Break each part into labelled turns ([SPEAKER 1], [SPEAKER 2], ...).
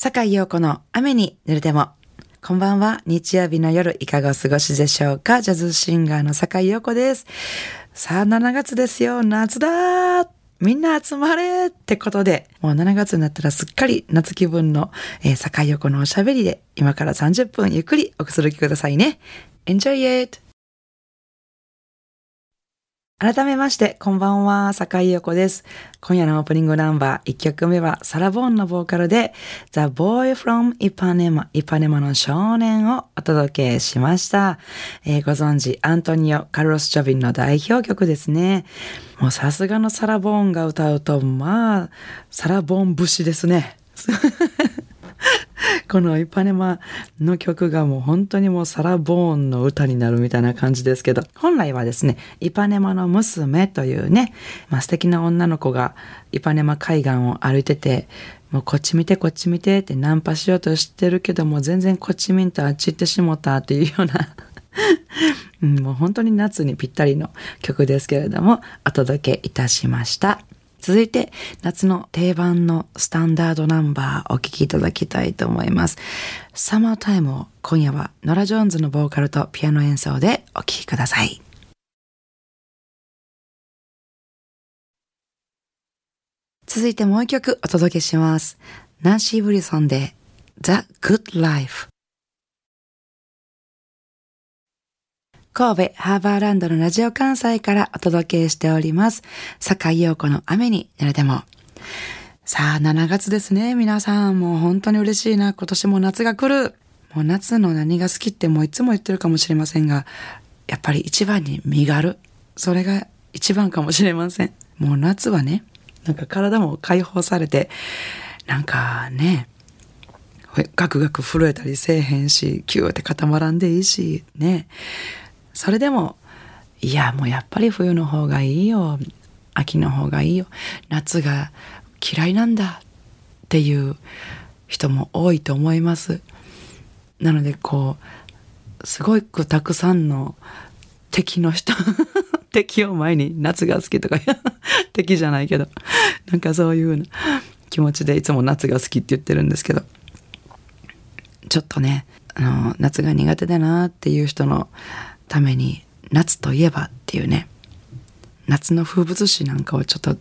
[SPEAKER 1] 坂井陽子の雨に濡れても。こんばんは。日曜日の夜、いかがお過ごしでしょうかジャズシンガーの坂井陽子です。さあ、7月ですよ。夏だみんな集まれってことで、もう7月になったらすっかり夏気分の、えー、坂井陽子のおしゃべりで、今から30分ゆっくりおくつろぎくださいね。Enjoy it! 改めまして、こんばんは、坂井陽子です。今夜のオープニングナンバー、1曲目はサラ・ボーンのボーカルで、The Boy from Ipanema、イパネマの少年をお届けしました。えー、ご存知、アントニオ・カルロス・ジョビンの代表曲ですね。もうさすがのサラ・ボーンが歌うと、まあ、サラ・ボーン節ですね。このイパネマの曲がもう本当にもうサラ・ボーンの歌になるみたいな感じですけど、本来はですね、イパネマの娘というね、まあ、素敵な女の子がイパネマ海岸を歩いてて、もうこっち見てこっち見てってナンパしようとしてるけども全然こっち見んとあっち行ってしもたっていうような、もう本当に夏にぴったりの曲ですけれどもお届けいたしました。続いて、夏の定番のスタンダードナンバーお聴きいただきたいと思います。サマータイムを今夜はノラ・ジョーンズのボーカルとピアノ演奏でお聴きください。続いてもう一曲お届けします。ナンシー・ブリソンで The Good Life。神戸ハーバーランドのラジオ関西からお届けしております。坂井陽子の雨に濡れても。さあ、7月ですね、皆さん。もう本当に嬉しいな。今年も夏が来る。もう夏の何が好きってもういつも言ってるかもしれませんが、やっぱり一番に身軽。それが一番かもしれません。もう夏はね、なんか体も解放されて、なんかね、ガクガク震えたりせえへんし、キューって固まらんでいいし、ね。それでも、いや、もうやっぱり冬の方がいいよ。秋の方がいいよ。夏が嫌いなんだっていう人も多いと思います。なので、こう、すごくたくさんの敵の人 敵を前に夏が好きとか 敵じゃないけどなんかそういう気持ちでいつも夏が好きって言ってるんですけどちょっとねあの夏が苦手だなっていう人のために夏といえばっていうね夏の風物詩なんかをちょっと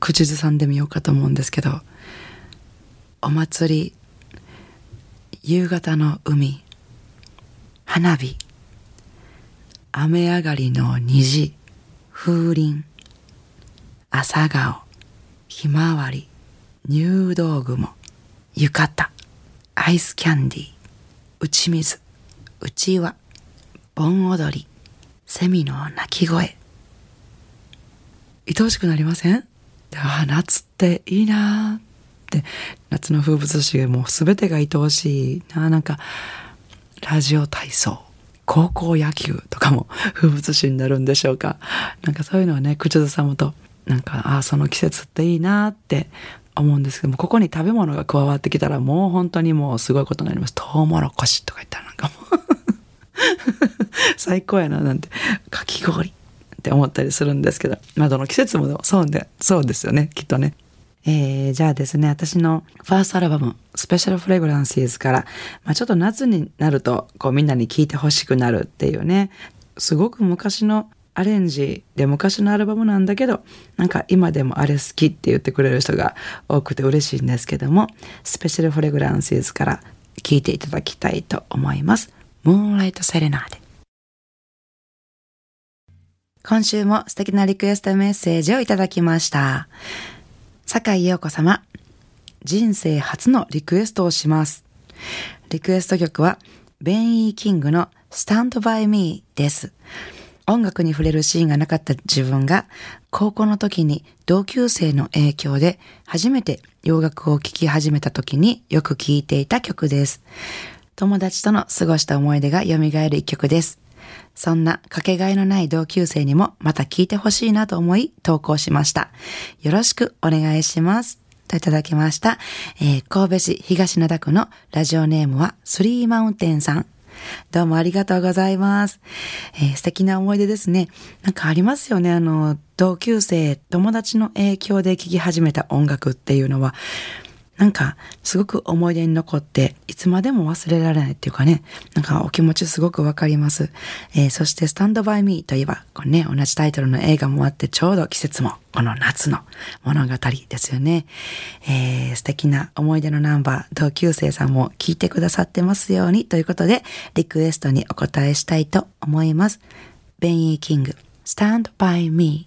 [SPEAKER 1] 口ずさんでみようかと思うんですけどお祭り夕方の海花火雨上がりの虹風鈴朝顔ひまわり入道雲浴衣アイスキャンディー打ち水うちわ。盆踊り、セミの鳴き声。愛おしくなりません？ああ、夏っていいなって、夏の風物詩がもう全てが愛おしいな。なんか、ラジオ体操、高校野球とかも 風物詩になるんでしょうか？なんかそういうのはね、口ずさむと、なんか、ああ、その季節っていいなって思うんですけども、ここに食べ物が加わってきたらもう本当にもうすごいことになります。トウモロコシとか言ったらなんかもう 最高やななんてかき氷って思ったりするんですけどまあどの季節もそうでそうですよねきっとね。えー、じゃあですね、私のファーストアルバム、スペシャルフレグランシーズから、まあ、ちょっと夏になると、こうみんなに聴いてほしくなるっていうね、すごく昔のアレンジで昔のアルバムなんだけど、なんか今でもあれ好きって言ってくれる人が多くて嬉しいんですけども、スペシャルフレグランシーズから聴いていただきたいと思います。ムーンライトセレナーデ。今週も素敵なリクエストメッセージをいただきました。坂井陽子様、人生初のリクエストをします。リクエスト曲は、ベン・イー・キングの Stand By Me です。音楽に触れるシーンがなかった自分が高校の時に同級生の影響で初めて洋楽を聴き始めた時によく聴いていた曲です。友達との過ごした思い出が蘇る一曲です。そんなかけがえのない同級生にもまた聞いてほしいなと思い投稿しました。よろしくお願いします。といただきました。えー、神戸市東灘区のラジオネームはスリーマウンテンさん。どうもありがとうございます。えー、素敵な思い出ですね。なんかありますよね。あの、同級生、友達の影響で聴き始めた音楽っていうのは、なんかすごく思い出に残っていつまでも忘れられないっていうかね、なんかお気持ちすごくわかります。えー、そしてスタンドバイミーといえば、これね、同じタイトルの映画もあってちょうど季節もこの夏の物語ですよね。えー、素敵な思い出のナンバー、同級生さんも聞いてくださってますようにということで、リクエストにお答えしたいと思います。ベンイー・キング、Stand by Me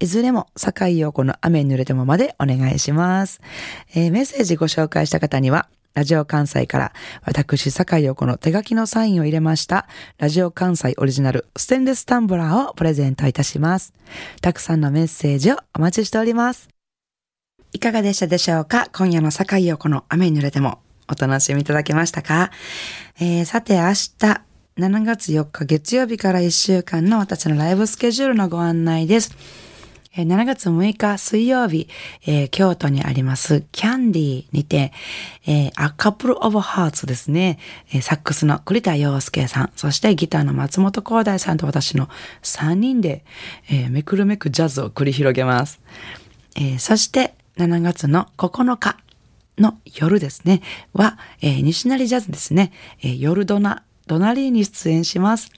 [SPEAKER 1] いずれも、坂井陽子の雨に濡れてもまでお願いします。えー、メッセージご紹介した方には、ラジオ関西から私、坂井陽子の手書きのサインを入れました、ラジオ関西オリジナルステンレスタンブラーをプレゼントいたします。たくさんのメッセージをお待ちしております。いかがでしたでしょうか？今夜の坂井陽子の雨に濡れてもお楽しみいただけましたか、えー、さて明日、7月4日月曜日から1週間の私のライブスケジュールのご案内です。7月6日水曜日、えー、京都にありますキャンディーにて、えー、A Couple of Hearts ですね、えー、サックスの栗田洋介さん、そしてギターの松本光大さんと私の3人で、えー、めくるめくジャズを繰り広げます。えー、そして7月の9日の夜ですね、は、えー、西成ジャズですね、えー、夜ドナ、ドナリーに出演します。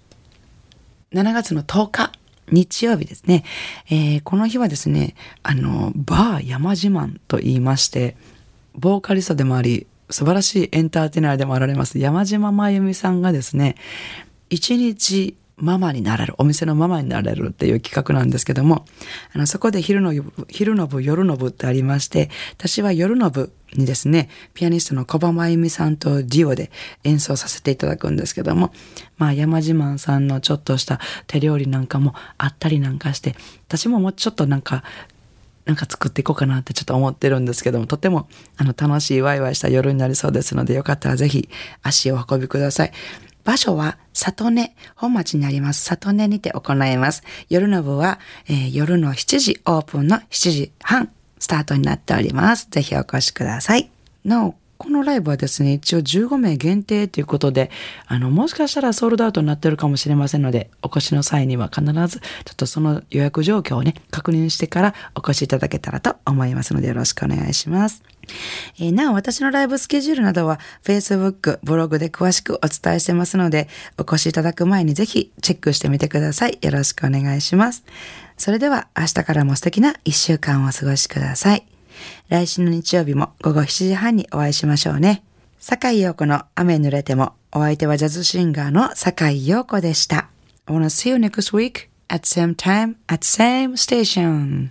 [SPEAKER 1] 7月の10日日曜日ですね、えー、この日はですね、あの、バー山自慢と言いまして、ボーカリストでもあり、素晴らしいエンターテイナーでもあられます山島真由美さんがですね、一日ママになれる、お店のママになれるっていう企画なんですけども、あの、そこで昼の、昼の部、夜の部ってありまして、私は夜の部にですね、ピアニストの小葉真由美さんとデュオで演奏させていただくんですけども、まあ、山自慢さんのちょっとした手料理なんかもあったりなんかして、私ももうちょっとなんか、なんか作っていこうかなってちょっと思ってるんですけども、とてもあの楽しいワイワイした夜になりそうですので、よかったらぜひ足を運びください。場所は里根、本町にあります里根にて行います。夜の部は、えー、夜の7時オープンの7時半スタートになっております。ぜひお越しください。なお、このライブはですね、一応15名限定ということで、あの、もしかしたらソールドアウトになってるかもしれませんので、お越しの際には必ず、ちょっとその予約状況をね、確認してからお越しいただけたらと思いますので、よろしくお願いします。えー、なお、私のライブスケジュールなどは Facebook、ブログで詳しくお伝えしてますので、お越しいただく前にぜひチェックしてみてください。よろしくお願いします。それでは明日からも素敵な一週間をお過ごしください。来週の日曜日も午後7時半にお会いしましょうね。坂井陽子の雨濡れても、お相手はジャズシンガーの坂井陽子でした。I wanna see you next week at same time at same station.